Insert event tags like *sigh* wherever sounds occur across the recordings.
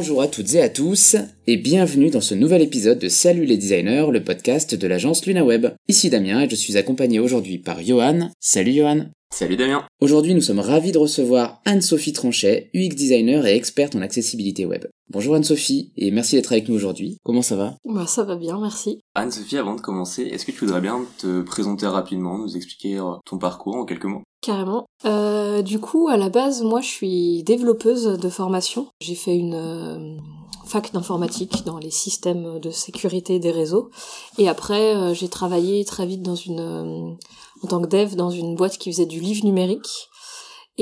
Bonjour à toutes et à tous, et bienvenue dans ce nouvel épisode de Salut les designers, le podcast de l'agence LunaWeb. Ici Damien et je suis accompagné aujourd'hui par Johan. Salut Johan. Salut Damien. Aujourd'hui nous sommes ravis de recevoir Anne-Sophie Tranchet, UX designer et experte en accessibilité web. Bonjour Anne-Sophie, et merci d'être avec nous aujourd'hui. Comment ça va? Bah ça va bien, merci. Anne-Sophie, avant de commencer, est-ce que tu voudrais bien te présenter rapidement, nous expliquer euh, ton parcours en quelques mots? Carrément. Euh, du coup, à la base, moi je suis développeuse de formation. J'ai fait une euh, fac d'informatique dans les systèmes de sécurité des réseaux. Et après, euh, j'ai travaillé très vite en tant que dev dans une boîte qui faisait du livre numérique.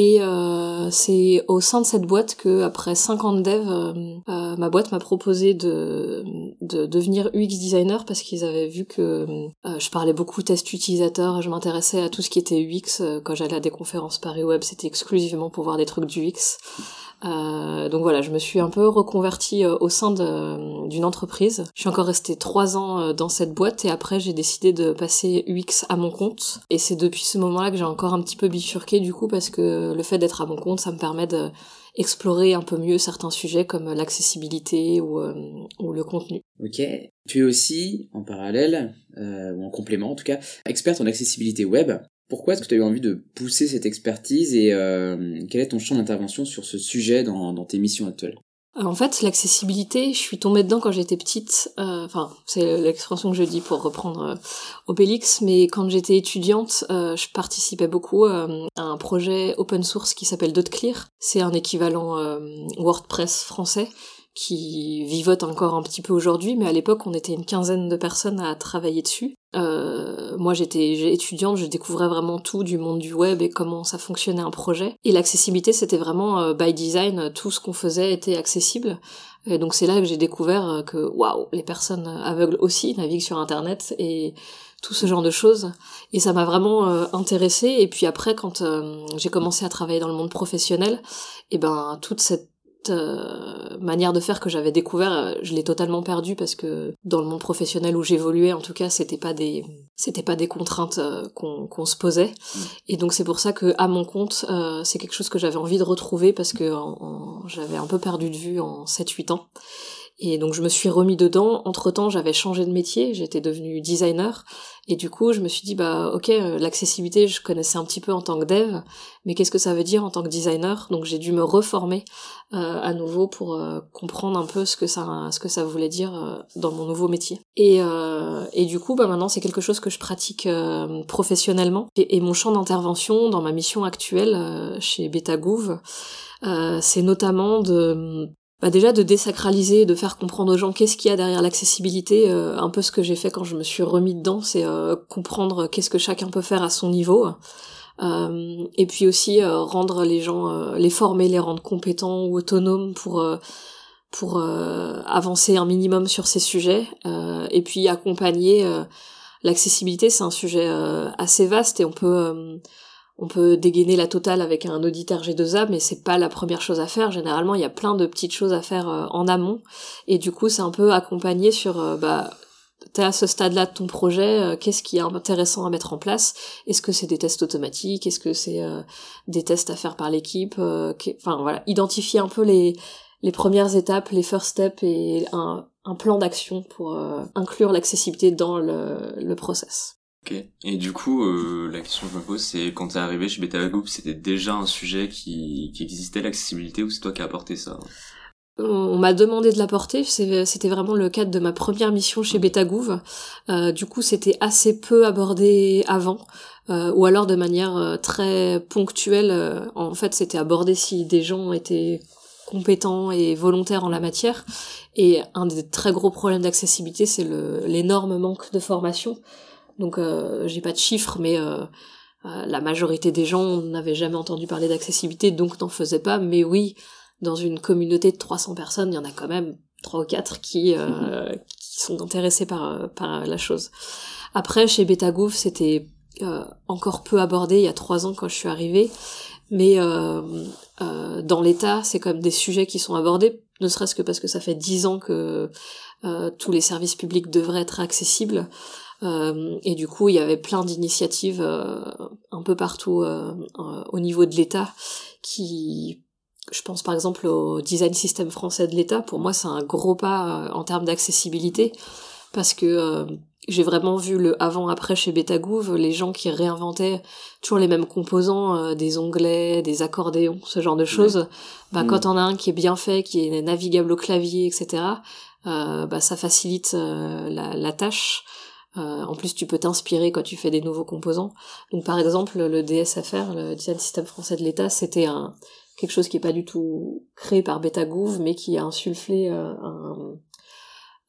Et euh, c'est au sein de cette boîte que, après 5 ans de dev, euh, ma boîte m'a proposé de, de devenir UX designer parce qu'ils avaient vu que je parlais beaucoup test utilisateur je m'intéressais à tout ce qui était UX. Quand j'allais à des conférences Paris Web, c'était exclusivement pour voir des trucs d'UX. Euh, donc voilà, je me suis un peu reconvertie euh, au sein d'une entreprise. Je suis encore restée trois ans euh, dans cette boîte et après j'ai décidé de passer UX à mon compte. Et c'est depuis ce moment-là que j'ai encore un petit peu bifurqué du coup parce que le fait d'être à mon compte, ça me permet de explorer un peu mieux certains sujets comme l'accessibilité ou, euh, le contenu. Ok. Tu es aussi, en parallèle, euh, ou en complément en tout cas, experte en accessibilité web. Pourquoi est-ce que tu as eu envie de pousser cette expertise et euh, quel est ton champ d'intervention sur ce sujet dans, tes missions actuelles? En fait, l'accessibilité, je suis tombée dedans quand j'étais petite. Euh, enfin, c'est l'expression que je dis pour reprendre euh, Obélix, mais quand j'étais étudiante, euh, je participais beaucoup à un projet open source qui s'appelle DotClear. C'est un équivalent WordPress français qui vivote encore un petit peu aujourd'hui, mais à l'époque on était une quinzaine de personnes à travailler dessus. Moi j'étais étudiante, je découvrais vraiment tout du monde du web et comment ça fonctionnait un projet. Et l'accessibilité c'était vraiment euh, by design, tout ce qu'on faisait était accessible. Et donc c'est là que j'ai découvert euh, que waouh, les personnes aveugles aussi naviguent sur internet et tout ce genre de choses. Et ça m'a vraiment euh, intéressée. Et puis après, quand j'ai commencé à travailler dans le monde professionnel, et eh ben toute cette euh, manière de faire que j'avais découvert, euh, je l'ai totalement perdu parce que dans le monde professionnel où j'évoluais, en tout cas, c'était pas des c'était pas des contraintes euh, qu'on se posait. Mm. Et donc c'est pour ça que à mon compte, c'est quelque chose que j'avais envie de retrouver parce que j'avais un peu perdu de vue en 7-8 ans. Et donc je me suis remis dedans. Entre temps, j'avais changé de métier, j'étais devenue designer. Et du coup, je me suis dit, bah ok, euh, l'accessibilité, je connaissais un petit peu en tant que dev, mais qu'est-ce que ça veut dire en tant que designer? Donc j'ai dû me reformer euh, à nouveau pour euh, comprendre un peu ce que ça, ce que ça voulait dire dans mon nouveau métier. Et, et du coup, bah maintenant, c'est quelque chose que je pratique professionnellement. Et, et, mon champ d'intervention dans ma mission actuelle chez Betagouv, c'est notamment de bah déjà de désacraliser, de faire comprendre aux gens qu'est-ce qu'il y a derrière l'accessibilité, euh, un peu ce que j'ai fait quand je me suis remis dedans, c'est euh, comprendre qu'est-ce que chacun peut faire à son niveau, euh, et puis aussi rendre les gens, les former, les rendre compétents ou autonomes pour pour avancer un minimum sur ces sujets, et puis accompagner. L'accessibilité, c'est un sujet assez vaste et on peut on peut dégainer la totale avec un auditeur G2A, mais c'est pas la première chose à faire. Généralement, il y a plein de petites choses à faire euh, en amont, et du coup, c'est un peu accompagné sur, euh, bah, t'es à ce stade-là de ton projet, euh, qu'est-ce qui est intéressant à mettre en place? Est-ce que c'est des tests automatiques? Est-ce que c'est des tests à faire par l'équipe Enfin voilà, identifier un peu les premières étapes, les first steps et un, un plan d'action pour inclure l'accessibilité dans le, le process. Ok. Et du coup, euh, la question que je me pose, c'est quand t'es arrivé chez Beta Group, c'était déjà un sujet qui, qui existait, l'accessibilité, ou c'est toi qui as apporté ça? On m'a demandé de l'apporter, c'était vraiment le cadre de ma première mission chez Betagouv. Euh, du coup, c'était assez peu abordé avant, euh, ou alors de manière très ponctuelle. En fait, c'était abordé si des gens étaient compétents et volontaires en la matière. Et un des très gros problèmes d'accessibilité, c'est l'énorme manque de formation. Donc euh, j'ai pas de chiffres, mais euh, euh, la majorité des gens n'avaient jamais entendu parler d'accessibilité, donc n'en faisaient pas. Mais oui, dans une communauté de 300 personnes, il y en a quand même trois ou quatre qui, *laughs* qui sont intéressés par, par la chose. Après, chez Betagouv, c'était encore peu abordé il y a trois ans quand je suis arrivée, mais dans l'État, c'est comme des sujets qui sont abordés, ne serait-ce que parce que ça fait dix ans que tous les services publics devraient être accessibles. Euh, et du coup, il y avait plein d'initiatives euh, un peu partout euh, au niveau de l'État qui je pense par exemple au design système français de l'État. Pour moi, c'est un gros pas en termes d'accessibilité parce que j'ai vraiment vu le avant-après chez Betagouv, les gens qui réinventaient toujours les mêmes composants, euh, des onglets, des accordéons, ce genre de choses. Bah, quand mm. on a un qui est bien fait, qui est navigable au clavier, etc., euh, bah, ça facilite euh, la, la, tâche. en plus, tu peux t'inspirer quand tu fais des nouveaux composants. Donc, par exemple, le DSFR, le Design System Français de l'État, c'était un quelque chose qui est pas du tout créé par Betagouv, mais qui a insufflé un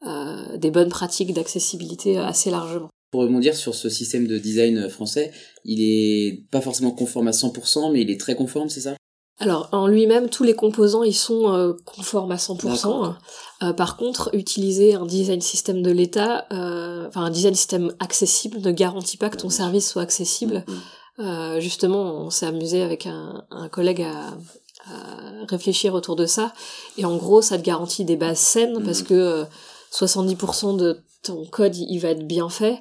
euh, des bonnes pratiques d'accessibilité assez largement. Pour rebondir sur ce système de design français, il est pas forcément conforme à 100%, mais il est très conforme, c'est ça? Alors en lui-même, tous les composants ils sont euh, conformes à 100%. Euh, par contre, utiliser un design système de l'État, euh, enfin un design système accessible, ne garantit pas que ton service soit accessible. Mm-hmm. justement, on s'est amusé avec un, un collègue à, à, réfléchir autour de ça. Et en gros, ça te garantit des bases saines parce mm-hmm. que 70% de ton code il va être bien fait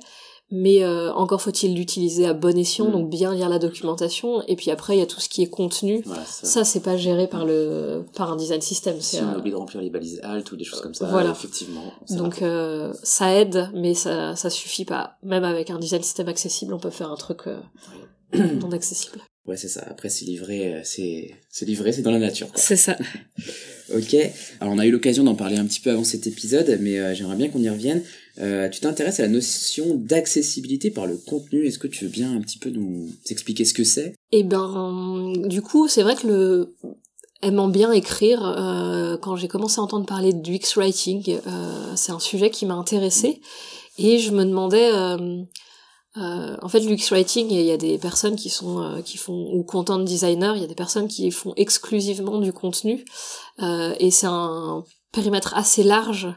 mais euh, encore faut-il l'utiliser à bon escient, mm. donc bien lire la documentation. Et puis après, il y a tout ce qui est contenu. ça, c'est pas géré par le par un design system. Si on oublie de remplir les balises alt ou des choses comme ça, voilà. effectivement. Donc euh, ça aide, mais ça ça suffit pas. Même avec un design system accessible, on peut faire un truc euh, non accessible. Ouais, c'est ça. Après, c'est livré, c'est, c'est livré, c'est dans la nature. C'est ça. *laughs* ok. Alors, on a eu l'occasion d'en parler un petit peu avant cet épisode, mais euh, j'aimerais bien qu'on y revienne. Euh, tu t'intéresses à la notion d'accessibilité par le contenu. Est-ce que tu veux bien un petit peu nous expliquer ce que c'est? Eh ben, du coup, c'est vrai que le aimant bien écrire, euh, quand j'ai commencé à entendre parler du X-writing, c'est un sujet qui m'a intéressé et je me demandais euh, en fait, l'UX writing, il y a des personnes qui sont euh, qui font ou content designer, il y a des personnes qui font exclusivement du contenu, euh, et c'est un périmètre assez large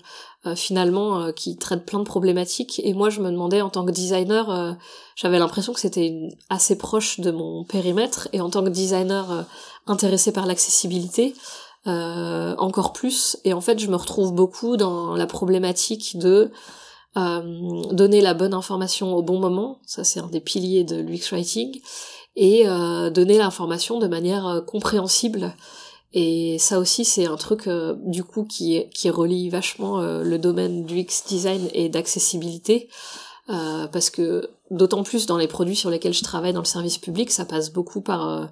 finalement qui traite plein de problématiques. Et moi, je me demandais en tant que designer, j'avais l'impression que c'était assez proche de mon périmètre, et en tant que designer intéressé par l'accessibilité. encore plus et en fait je me retrouve beaucoup dans la problématique de euh, donner la bonne information au bon moment, ça c'est un des piliers de l'UX Writing, et euh, donner l'information de manière euh, compréhensible. Et ça aussi c'est un truc du coup qui, qui relie vachement le domaine du UX design et d'accessibilité, parce que d'autant plus dans les produits sur lesquels je travaille dans le service public, ça passe beaucoup par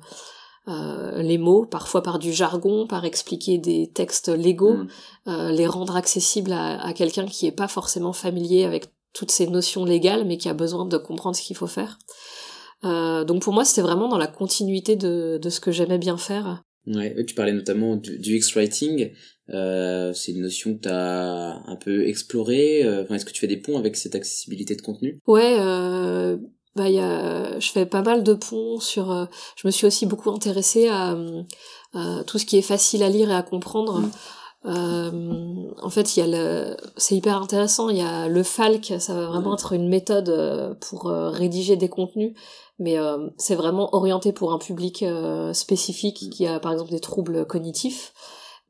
euh, les mots, parfois par du jargon, par expliquer des textes légaux, mm. euh, les rendre accessibles à, quelqu'un qui est pas forcément familier avec toutes ces notions légales, mais qui a besoin de comprendre ce qu'il faut faire. Euh, donc pour moi, c'était vraiment dans la continuité de, ce que j'aimais bien faire. Ouais, tu parlais notamment du, X-Writing. c'est une notion que tu as un peu explorée. Est-ce que tu fais des ponts avec cette accessibilité de contenu? Ouais, bah, y a, je fais pas mal de ponts sur. Euh, je me suis aussi beaucoup intéressée à, tout ce qui est facile à lire et à comprendre. Mm. Euh, en fait, il y a le, c'est hyper intéressant. Il y a le Falc, ça va vraiment être une méthode euh, pour rédiger des contenus, mais c'est vraiment orienté pour un public spécifique mm. qui a par exemple des troubles cognitifs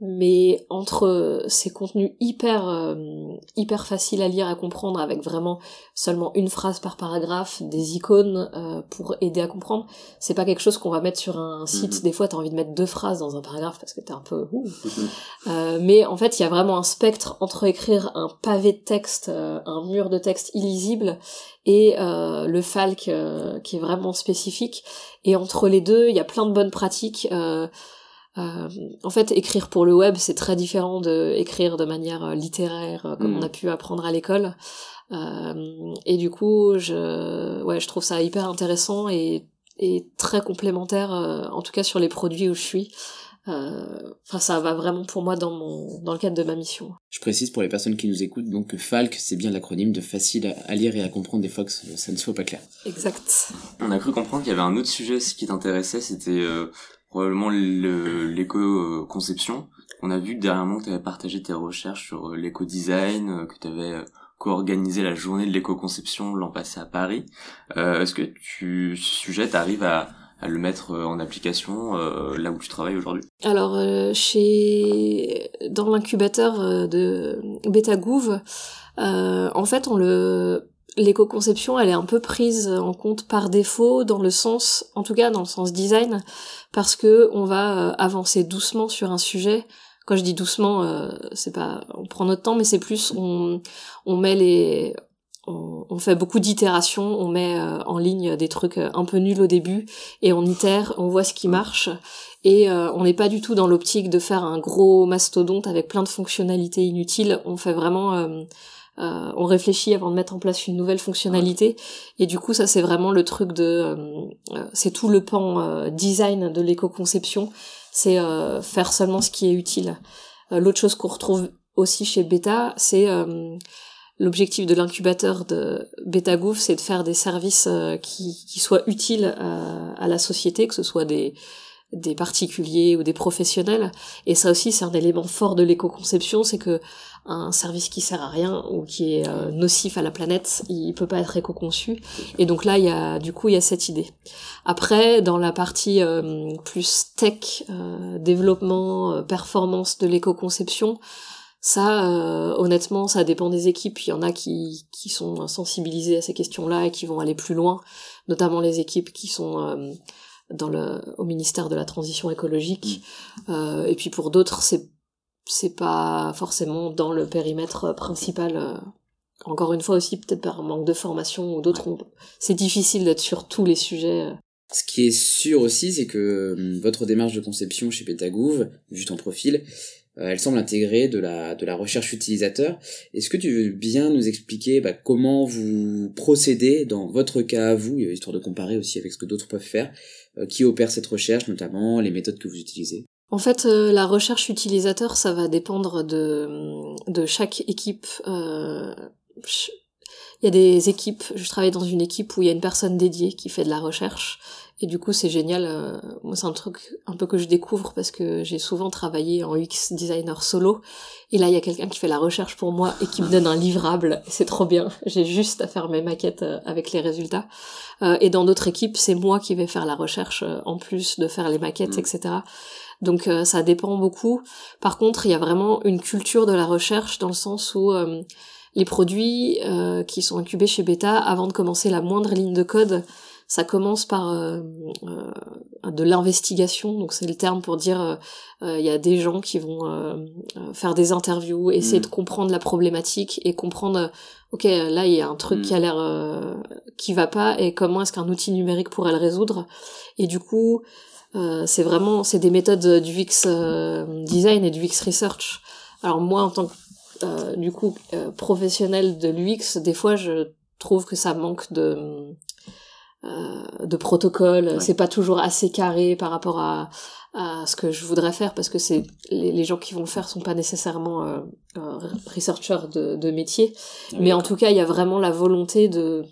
mais entre ces contenus hyper euh, hyper faciles à lire à comprendre avec vraiment seulement une phrase par paragraphe des icônes euh, pour aider à comprendre c'est pas quelque chose qu'on va mettre sur un site mhm. des fois t'as envie de mettre deux phrases dans un paragraphe parce que t'es un peu mhm. euh, mais en fait il y a vraiment un spectre entre écrire un pavé de texte un mur de texte illisible et le falc qui est vraiment spécifique et entre les deux il y a plein de bonnes pratiques euh, en fait, écrire pour le web, c'est très différent de écrire de manière euh, littéraire, euh, comme on mm. a pu apprendre à l'école. et du coup, je, ouais, je trouve ça hyper intéressant et, et très complémentaire, en tout cas sur les produits où je suis. Enfin, ça va vraiment pour moi dans mon dans le cadre de ma mission. Je précise pour les personnes qui nous écoutent donc que FALC c'est bien l'acronyme de facile à lire et à comprendre des fois que ça ne soit pas clair. Exact. On a cru comprendre qu'il y avait un autre sujet qui t'intéressait, c'était probablement l'éco-conception. On a vu que dernièrement tu avais partagé tes recherches sur euh, l'éco-design, euh, que tu avais euh, co-organisé la journée de l'éco-conception l'an passé à Paris. Euh, Est-ce que tu, ce sujet, t'arrives à, à le mettre en application euh, là où tu travailles aujourd'hui? Alors euh, chez dans l'incubateur de BetaGouv, euh, en fait on le l'éco-conception, elle est un peu prise en compte par défaut dans le sens, en tout cas dans le sens design, parce que on va avancer doucement sur un sujet. Quand je dis doucement, c'est pas, on prend notre temps, mais c'est plus on, on met les, on, fait beaucoup d'itérations, on met euh, en ligne des trucs euh, un peu nuls au début et on itère, on voit ce qui marche et euh, on n'est pas du tout dans l'optique de faire un gros mastodonte avec plein de fonctionnalités inutiles. On fait vraiment, on réfléchit avant de mettre en place une nouvelle fonctionnalité. Et du coup ça c'est vraiment le truc de, c'est tout le pan design de l'éco-conception, c'est faire seulement ce qui est utile. L'autre chose qu'on retrouve aussi chez Beta, c'est L'objectif de l'incubateur de BetaGouv, c'est de faire des services euh, qui, qui soient utiles à, à, la société, que ce soit des, des particuliers ou des professionnels. Et ça aussi, c'est un élément fort de l'éco-conception, c'est que un service qui sert à rien ou qui est euh, nocif à la planète, il peut pas être éco-conçu. Et donc là, il y a du coup, il y a cette idée. Après, dans la partie euh, plus tech, développement, performance de l'éco-conception, ça, euh, honnêtement, ça dépend des équipes. Il y en a qui, qui sont sensibilisées à ces questions-là et qui vont aller plus loin, notamment les équipes qui sont euh, dans le, au ministère de la Transition écologique. Mm. Euh, et puis pour d'autres, c'est c'est pas forcément dans le périmètre principal. encore une fois aussi, peut-être par manque de formation ou d'autres. C'est difficile d'être sur tous les sujets. Ce qui est sûr aussi, c'est que votre démarche de conception chez Pétagouv, vu ton profil, euh, elle semble intégrer de la, de la recherche utilisateur. Est-ce que tu veux bien nous expliquer bah, comment vous procédez dans votre cas à vous, histoire de comparer aussi avec ce que d'autres peuvent faire, euh, qui opère cette recherche, notamment les méthodes que vous utilisez? En fait, euh, la recherche utilisateur, ça va dépendre de, de chaque équipe. il y a des équipes, je travaille dans une équipe où il y a une personne dédiée qui fait de la recherche et du coup, c'est génial. Euh, moi, c'est un truc un peu que je découvre parce que j'ai souvent travaillé en UX designer solo. Et là, il y a quelqu'un qui fait la recherche pour moi et qui me donne un livrable. C'est trop bien. J'ai juste à faire mes maquettes euh, avec les résultats. Euh, et dans d'autres équipes, c'est moi qui vais faire la recherche en plus de faire les maquettes, mm. etc. Donc ça dépend beaucoup. Par contre, il y a vraiment une culture de la recherche dans le sens où les produits qui sont incubés chez Beta, avant de commencer la moindre ligne de code, ça commence par euh, euh, de l'investigation, donc c'est le terme pour dire euh, il y a des gens qui vont faire des interviews, essayer mm. de comprendre la problématique et comprendre ok là il y a un truc qui a mm. l'air qui va pas et comment est-ce qu'un outil numérique pourrait le résoudre et du coup c'est vraiment c'est des méthodes du UX design et du UX research. Alors moi en tant que du coup professionnel de l'UX, des fois je trouve que ça manque de euh, de protocole. C'est pas toujours assez carré par rapport à, à ce que je voudrais faire parce que c'est les, les, gens qui vont le faire sont pas nécessairement euh, euh researchers de, de métier. Ah Mais en tout cas, il y a vraiment la volonté de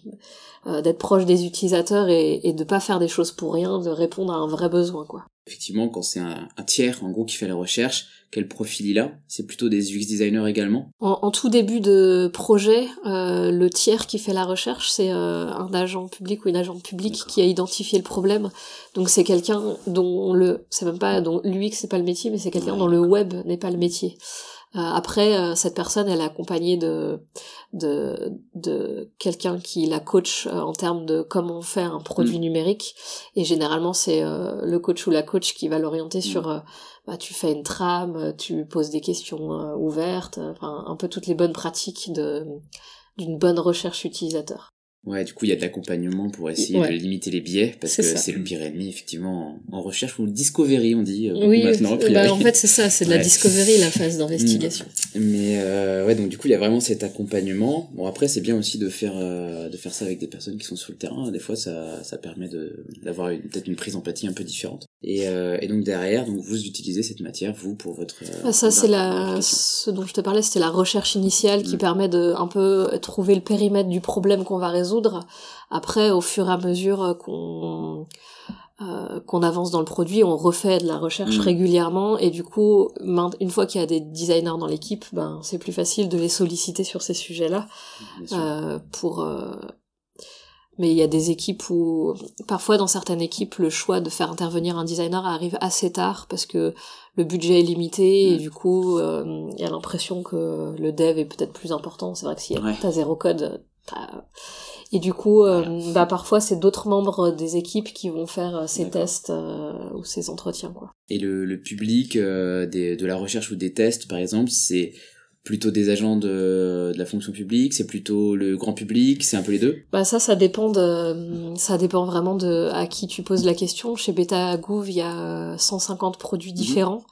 euh, d'être proche des utilisateurs et, et de pas faire des choses pour rien, de répondre à un vrai besoin, quoi. Effectivement, quand c'est un, un tiers, en gros, qui fait la recherche, quel profil il a C'est plutôt des UX designers également en, tout début de projet, euh, le tiers qui fait la recherche, c'est euh, un agent public ou une agent publique qui a identifié le problème. Donc c'est quelqu'un dont le, c'est même pas dont l'UX c'est pas le métier, mais c'est quelqu'un dont le web n'est pas le métier. Euh, après, euh, cette personne, elle est accompagnée de de, de quelqu'un qui la coach euh, en termes de comment faire un produit mm. numérique. Et généralement, c'est le coach ou la coach qui va l'orienter mm. sur bah, tu fais une trame, tu poses des questions ouvertes, enfin un peu toutes les bonnes pratiques de d'une bonne recherche utilisateur. Ouais, du coup, il y a de l'accompagnement pour essayer de limiter les biais, parce que c'est le pire ennemi, effectivement, en, recherche, ou discovery, on dit euh, oui, maintenant. Bah, en fait, c'est ça, c'est de la discovery, la phase d'investigation. Mm. Mais euh, ouais, donc du coup, il y a vraiment cet accompagnement. Bon, après, c'est bien aussi de faire euh, de faire ça avec des personnes qui sont sur le terrain. Des fois, ça, ça permet d'avoir peut-être une prise d'empathie un peu différente. Et, euh, et donc derrière, donc vous utilisez cette matière, vous, pour votre... Ah, ça, c'est la... Ce dont je te parlais, c'était la recherche initiale qui mm. permet de un peu trouver le périmètre du problème qu'on va résoudre après, au fur et à mesure qu'on euh, qu'on avance dans le produit, on refait de la recherche mm. régulièrement et du coup, une fois qu'il y a des designers dans l'équipe, ben c'est plus facile de les solliciter sur ces sujets-là euh, pour. Euh, mais il y a des équipes où, parfois dans certaines équipes, le choix de faire intervenir un designer arrive assez tard parce que le budget est limité et mm. du coup, il y a l'impression que le dev est peut-être plus important. C'est vrai que si ouais. t'as zéro code, Et du coup, euh, bah parfois c'est d'autres membres des équipes qui vont faire euh, ces tests euh, ou ces entretiens quoi. Et le, le public des, de la recherche ou des tests par exemple, c'est plutôt des agents de, de la fonction publique, c'est plutôt le grand public, c'est un peu les deux? Bah ça, ça dépend de, ça dépend vraiment de à qui tu poses la question. Chez Beta Gouv, il y a 150 produits mhm. différents.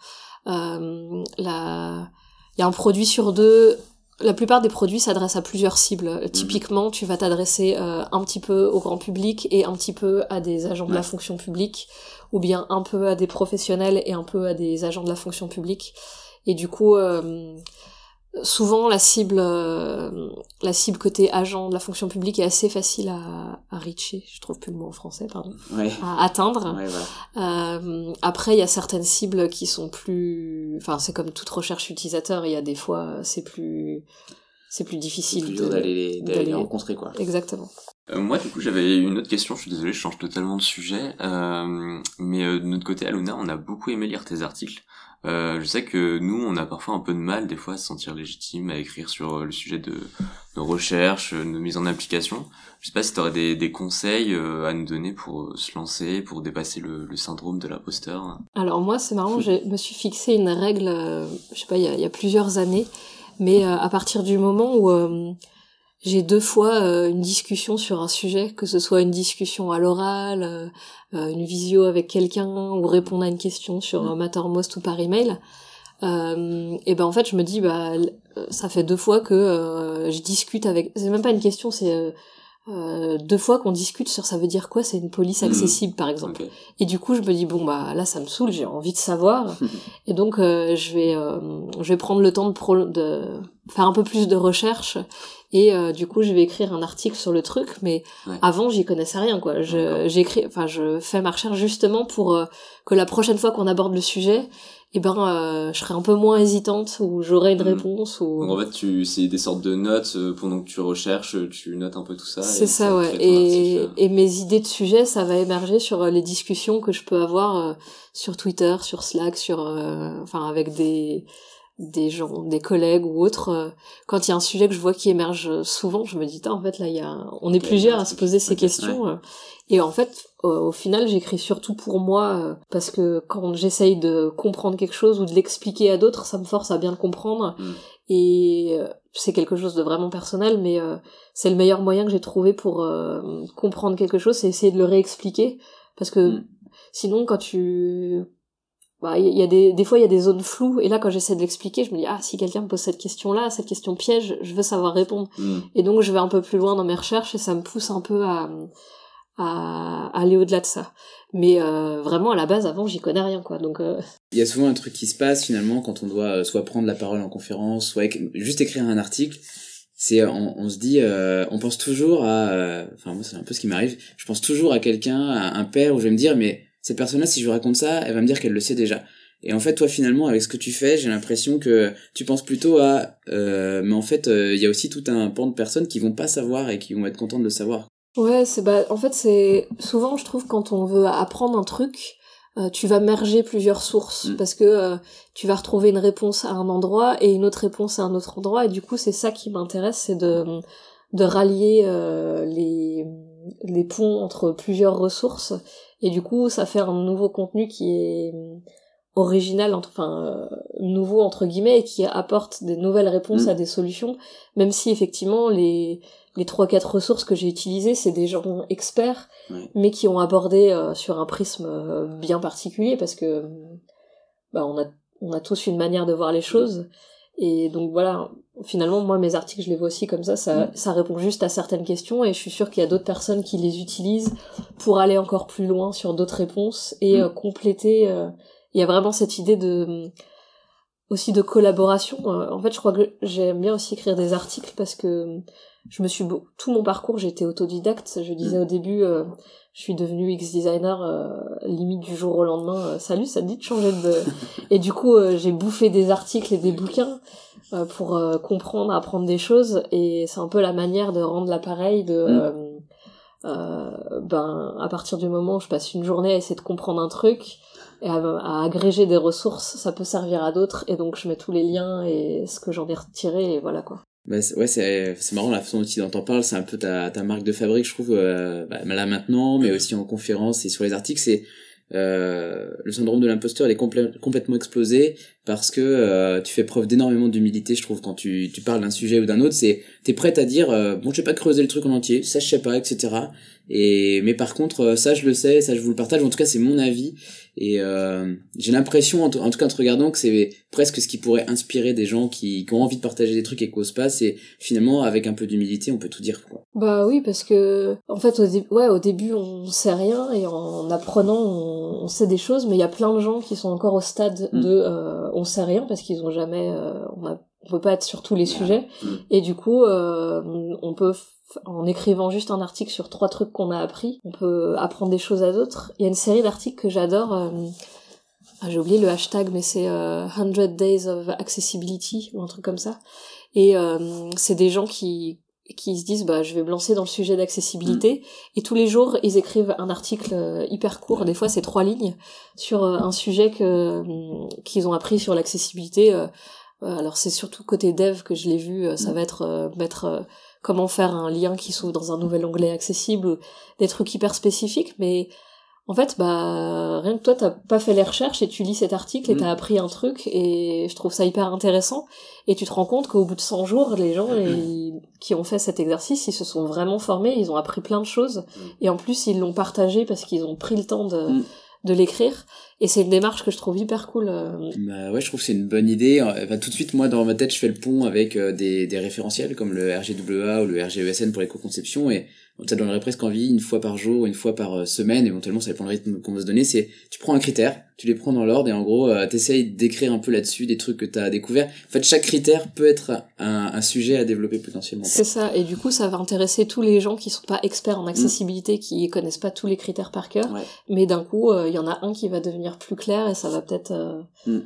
Euh, la, il y a un produit sur deux la plupart des produits s'adressent à plusieurs cibles. Mhm. Typiquement, tu vas t'adresser euh, un petit peu au grand public et un petit peu à des agents de la fonction publique, ou bien un peu à des professionnels et un peu à des agents de la fonction publique. Et du coup, euh, souvent la cible euh, la cible côté agent de la fonction publique est assez facile à, à reacher je trouve plus le mot en français pardon à atteindre euh, après il y a certaines cibles qui sont plus enfin c'est comme toute recherche utilisateur il y a des fois c'est plus c'est plus difficile d'aller les rencontrer quoi exactement euh, moi, du coup, j'avais une autre question. Je suis désolé, je change totalement de sujet. Euh, mais euh, de notre côté, à Luna, on a beaucoup aimé lire tes articles. Euh, je sais que nous, on a parfois un peu de mal, des fois, à se sentir légitime à écrire sur euh, le sujet de nos recherches, nos mises en application. Je sais pas si tu aurais des, conseils à nous donner pour se lancer, pour dépasser le, syndrome de l'imposteur. Alors moi, c'est marrant, je me suis fixé une règle, je sais pas, il y a plusieurs années, mais à partir du moment où j'ai deux fois euh, une discussion sur un sujet, que ce soit une discussion à l'oral, euh, euh, une visio avec quelqu'un ou répondre à une question sur mm. Mattermost ou par email. et ben en fait je me dis bah ça fait deux fois que je discute avec c'est même pas une question c'est deux fois qu'on discute sur ça veut dire quoi c'est une police mm. accessible par exemple et du coup je me dis bon bah là ça me saoule j'ai envie de savoir *laughs* et donc je vais je vais prendre le temps de, de faire un peu plus de recherche et euh, du coup je vais écrire un article sur le truc mais avant j'y connaissais rien quoi. Je j'écris enfin je fais ma recherche justement pour euh, que la prochaine fois qu'on aborde le sujet et eh ben euh, je serai un peu moins hésitante ou j'aurai une hmm. réponse ou Donc en fait tu c'est des sortes de notes pendant que tu recherches tu notes un peu tout ça c'est ça, ouais. et, et mes idées de sujet ça va émerger sur les discussions que je peux avoir sur Twitter sur Slack sur enfin avec des des gens, des collègues ou autres, euh, quand il y a un sujet que je vois qui émerge souvent, je me dis, en fait, là, il y a, on est plusieurs à se poser ces questions. Euh. et en fait, au final, j'écris surtout pour moi, euh, parce que quand j'essaye de comprendre quelque chose ou de l'expliquer à d'autres, ça me force à bien le comprendre. Mm. Et c'est quelque chose de vraiment personnel, mais c'est le meilleur moyen que j'ai trouvé pour comprendre quelque chose, c'est essayer de le réexpliquer. Parce que mm. sinon, quand tu bah, il y a des, des fois il y a des zones floues et là quand j'essaie de l'expliquer je me dis ah si quelqu'un me pose cette question là cette question piège je veux savoir répondre. Hmm. et donc je vais un peu plus loin dans mes recherches et ça me pousse un peu à, à aller au-delà de ça. Mais euh, vraiment à la base avant j'y connais rien quoi. Donc euh, il y a souvent un truc qui se passe finalement quand on doit euh, soit prendre la parole en conférence soit juste écrire un article. C'est on, on, se dit on pense toujours à enfin moi c'est un peu ce qui m'arrive. Je pense toujours à quelqu'un à un père où je vais me dire mais cette personne-là, si je lui raconte ça, elle va me dire qu'elle le sait déjà. Et en fait, toi, finalement, avec ce que tu fais, j'ai l'impression que tu penses plutôt à, euh, mais en fait, euh, il y a aussi tout un pan de personnes qui vont pas savoir et qui vont être contentes de savoir. Ouais, c'est bah, en fait, c'est souvent, je trouve, quand on veut apprendre un truc, euh, tu vas merger plusieurs sources mm. parce que tu vas retrouver une réponse à un endroit et une autre réponse à un autre endroit et du coup, c'est ça qui m'intéresse, c'est de de rallier les les ponts entre plusieurs ressources et du coup ça fait un nouveau contenu qui est euh, original enfin euh, nouveau entre guillemets et qui apporte des nouvelles réponses mm. à des solutions même si effectivement les les trois quatre ressources que j'ai utilisées c'est des gens experts mais qui ont abordé euh, sur un prisme bien particulier parce que bah on a on a tous une manière de voir les choses et donc voilà, finalement, moi, mes articles, je les vois aussi comme ça, ça, mm. ça répond juste à certaines questions, et je suis sûre qu'il y a d'autres personnes qui les utilisent pour aller encore plus loin sur d'autres réponses et mm. euh, compléter. Euh, il y a vraiment cette idée de aussi de collaboration. Euh, en fait, je crois que j'aime bien aussi écrire des articles parce que je me suis tout mon parcours, été autodidacte. Je disais mm. au début, je suis devenue X designer limite du jour au lendemain. salut, ça te dit de changer de. *laughs* et du coup, j'ai bouffé des articles et des bouquins euh, pour euh, comprendre, apprendre des choses. Et c'est un peu la manière de rendre l'appareil de... Mm. Euh, ben, à partir du moment où je passe une journée à essayer de comprendre un truc, et à, à, agréger des ressources, ça peut servir à d'autres, et donc je mets tous les liens et ce que j'en ai retiré, et voilà quoi. Bah, ouais, c'est, marrant la façon dont tu en parles, c'est un peu ta, ta marque de fabrique, je trouve, euh, bah, là maintenant, mais aussi en conférence et sur les articles, c'est euh, le syndrome de l'imposteur, il est complètement explosé parce que euh, tu fais preuve d'énormément d'humilité, je trouve, quand tu, tu parles d'un sujet ou d'un autre, c'est t'es prête à dire euh, bon, je vais pas creuser le truc en entier, ça je sais pas, etc. Et mais par contre, euh, ça je le sais, ça je vous le partage. En tout cas, c'est mon avis. Et euh, j'ai l'impression, en, tout cas en te regardant, que c'est presque ce qui pourrait inspirer des gens qui, qui, ont envie de partager des trucs et qui osent pas. C'est finalement avec un peu d'humilité, on peut tout dire. Quoi. Bah oui, parce que en fait, au, ouais, au début, on sait rien et en apprenant, on, sait des choses. Mais il y a plein de gens qui sont encore au stade mm. de euh, on sait rien parce qu'ils ont jamais, euh, on a on peut pas être sur tous les sujets mm. et du coup euh, on peut en écrivant juste un article sur trois trucs qu'on a appris, on peut apprendre des choses à d'autres. Il y a une série d'articles que j'adore. Euh, ah, j'ai oublié le hashtag, mais c'est euh, 100 Days of Accessibility ou un truc comme ça. Et euh, c'est des gens qui qui se disent bah je vais me lancer dans le sujet d'accessibilité mm. et tous les jours ils écrivent un article euh, hyper court des fois c'est trois lignes sur un sujet que qu'ils ont appris sur l'accessibilité alors c'est surtout côté dev que je l'ai vu ça mm. va être mettre comment faire un lien qui s'ouvre dans un nouvel onglet accessible, des trucs hyper spécifiques, mais en fait, bah, rien que toi, t'as pas fait les recherches et tu lis cet article et t'as mm. appris un truc et je trouve ça hyper intéressant. Et tu te rends compte qu'au bout de 100 jours, les gens qui ont fait cet exercice, ils se sont vraiment formés, ils ont appris plein de choses mm. et en plus, ils l'ont partagé parce qu'ils ont pris le temps de, mm de l'écrire et c'est une démarche que je trouve hyper cool euh. bah ouais je trouve que c'est une bonne idée. Enfin, tout de suite moi dans ma tête je fais le pont avec euh, des, des référentiels comme le RGWA ou le RGESN pour l'éco-conception et ça donnerait presque envie une fois par jour, une fois par euh, semaine, éventuellement ça dépend du rythme qu'on va se donner, c'est tu prends un critère, tu les prends dans l'ordre et en gros euh, t'essayes d'écrire un peu là-dessus des trucs que t'as découvert. En fait chaque critère peut être un, un sujet à développer potentiellement. C'est ça, et du coup ça va intéresser tous les gens qui sont pas experts en accessibilité, qui qui connaissent pas tous les critères par cœur, mais d'un coup il euh, y en a un qui va devenir plus clair et ça va peut-être... Mm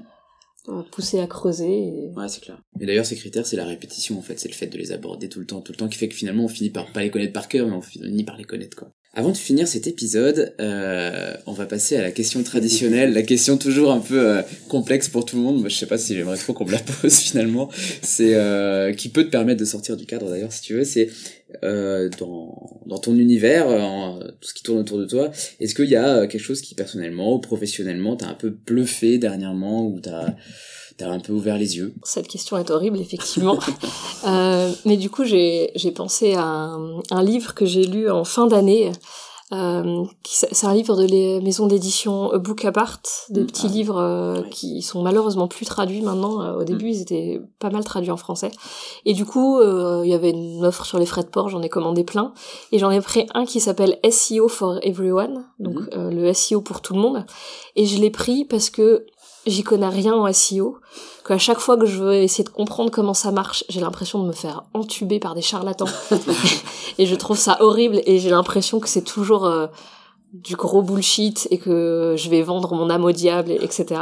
pousser à creuser. Ouais, c'est clair. Et d'ailleurs, ces critères, c'est la répétition, en fait. C'est le fait de les aborder tout le temps, tout le temps, qui fait que finalement, on finit par pas les connaître par cœur, mais on finit par les connaître, quoi. Avant de finir cet épisode, euh, on va passer à la question traditionnelle, la question toujours un peu euh, complexe pour tout le monde. Moi, je sais pas si j'aimerais trop qu'on me la *laughs* pose finalement. C'est euh, qui peut te permettre de sortir du cadre d'ailleurs, si tu veux. C'est euh, dans, dans ton univers, en, tout ce qui tourne autour de toi. Est-ce qu'il y a quelque chose qui personnellement ou professionnellement t'a un peu bluffé dernièrement ou t'as t'as un peu ouvert les yeux? Cette question est horrible, effectivement. *laughs* euh, mais du coup, j'ai, j'ai pensé à un, un, livre que j'ai lu en fin d'année. Euh, c'est un livre de les maisons d'édition Book Apart, des mm. petits ah livres euh, qui sont malheureusement plus traduits maintenant. Euh, au début, mm. ils étaient pas mal traduits en français. Et du coup, euh, il y avait une offre sur les frais de port, j'en ai commandé plein. Et j'en ai pris un qui s'appelle SEO for Everyone, donc mm. le SEO pour tout le monde. Et je l'ai pris parce que j'y connais rien en SEO, qu'à chaque fois que je veux essayer de comprendre comment ça marche, j'ai l'impression de me faire entuber par des charlatans. *laughs* et je trouve ça horrible et j'ai l'impression que c'est toujours euh, du gros bullshit et que je vais vendre mon âme au diable, etc.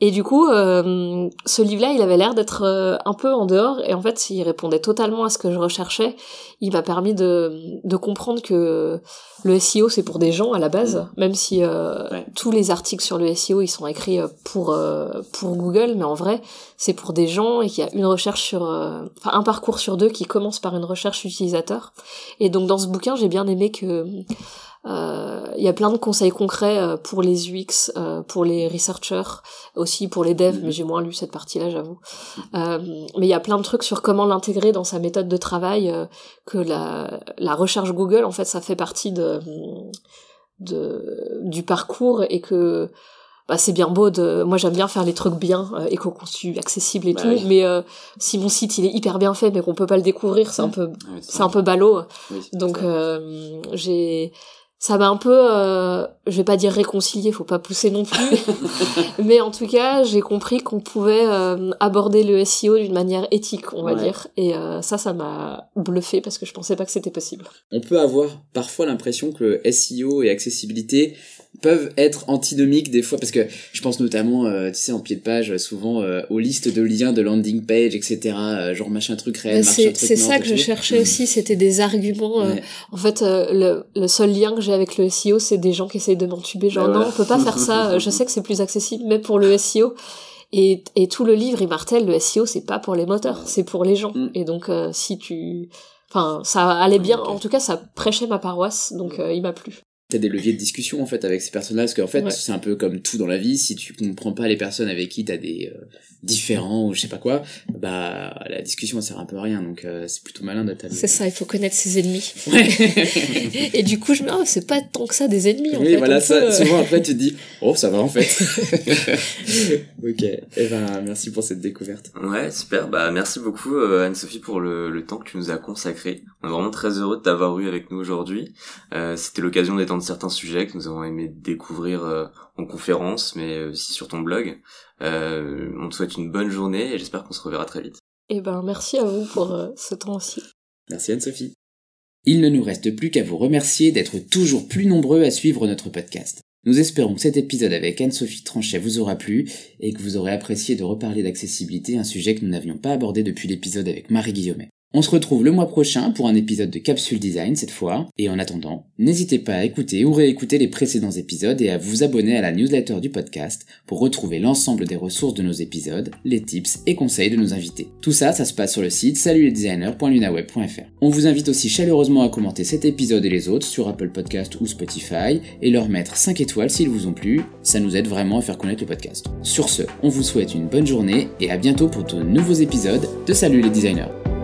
Et du coup, euh, ce livre-là, il avait l'air d'être euh, un peu en dehors, et en fait, il répondait totalement à ce que je recherchais. Il m'a permis de, de comprendre que le SEO, c'est pour des gens à la base, mm. même si euh, tous les articles sur le SEO, ils sont écrits pour pour Google, mais en vrai, c'est pour des gens et qu'il y a une recherche sur, enfin un parcours sur deux qui commence par une recherche utilisateur. Et donc dans ce bouquin, j'ai bien aimé que il y a plein de conseils concrets euh, pour les UX, euh, pour les researchers, aussi pour les devs, mhm. mais j'ai moins lu cette partie-là, j'avoue. mais il y a plein de trucs sur comment l'intégrer dans sa méthode de travail, que la, la recherche Google, en fait, ça fait partie de, de du parcours et que bah, c'est bien beau de moi j'aime bien faire les trucs bien éco-conçus accessibles et bah tout mais si mon site il est hyper bien fait mais qu'on peut pas le découvrir c'est un peu c'est un peu ballot. Donc j'ai ça m'a un peu, euh, je vais pas dire réconcilié, faut pas pousser non plus, *laughs* mais en tout cas, j'ai compris qu'on pouvait euh, aborder le SEO d'une manière éthique, on va dire, et euh, ça, ça m'a bluffé parce que je pensais pas que c'était possible. On peut avoir parfois l'impression que le SEO et accessibilité peuvent être antinomiques des fois parce que je pense notamment euh, tu sais en pied de page souvent euh, aux listes de liens de landing page etc euh, genre machin truc réel c'est c'est ça que je cherchais aussi c'était des arguments en fait le, le seul lien que j'ai avec le SEO c'est des gens qui essayent de m'entuber genre non on peut pas faire ça *laughs* je sais que c'est plus accessible mais pour le SEO Et, et tout le livre, il martèle, le SEO, c'est pas pour les moteurs, c'est pour les gens. Mm. Et donc, euh, si tu... Enfin, ça allait bien, en tout cas, ça prêchait ma paroisse, donc euh, il m'a plu. T'as des leviers de discussion en fait avec ces personnes-là, parce qu'en fait Ouais. c'est un peu comme tout dans la vie, si tu comprends pas les personnes avec qui t'as des euh, différents ou je sais pas quoi, bah la discussion elle sert un peu à rien, donc euh, c'est plutôt malin d'être C'est ça, il faut connaître ses ennemis. Ouais. *laughs* et du coup, je me dis, oh, c'est pas tant que ça des ennemis, en oui, fait. voilà, ça, peut, euh, souvent après tu te dis, *laughs* oh ça va en fait. *laughs* ok, et ben merci pour cette découverte. Ouais, super. Bah, merci beaucoup, euh, Anne-Sophie, pour le, le temps que tu nous as consacré. On est vraiment très heureux de t'avoir eu avec nous aujourd'hui. Euh, C'était l'occasion certains sujets que nous avons aimé découvrir euh, en conférence, mais aussi sur ton blog. Euh, on te souhaite une bonne journée et j'espère qu'on se reverra très vite. Eh ben, merci à vous pour euh, ce temps aussi. Merci Anne-Sophie. Il ne nous reste plus qu'à vous remercier d'être toujours plus nombreux à suivre notre podcast. Nous espérons que cet épisode avec Anne-Sophie Tranchet vous aura plu et que vous aurez apprécié de reparler d'accessibilité, un sujet que nous n'avions pas abordé depuis l'épisode avec Marie Guillaumet. On se retrouve le mois prochain pour un épisode de Capsule Design cette fois, et en attendant, n'hésitez pas à écouter ou réécouter les précédents épisodes et à vous abonner à la newsletter du podcast pour retrouver l'ensemble des ressources de nos épisodes, les tips et conseils de nos invités. Tout ça, ça se passe sur le site salutlesdesigners.lunaweb.fr. On vous invite aussi chaleureusement à commenter cet épisode et les autres sur Apple Podcast ou Spotify et leur mettre 5 étoiles s'ils vous ont plu, ça nous aide vraiment à faire connaître le podcast. Sur ce, on vous souhaite une bonne journée et à bientôt pour de nouveaux épisodes de Salut les designers.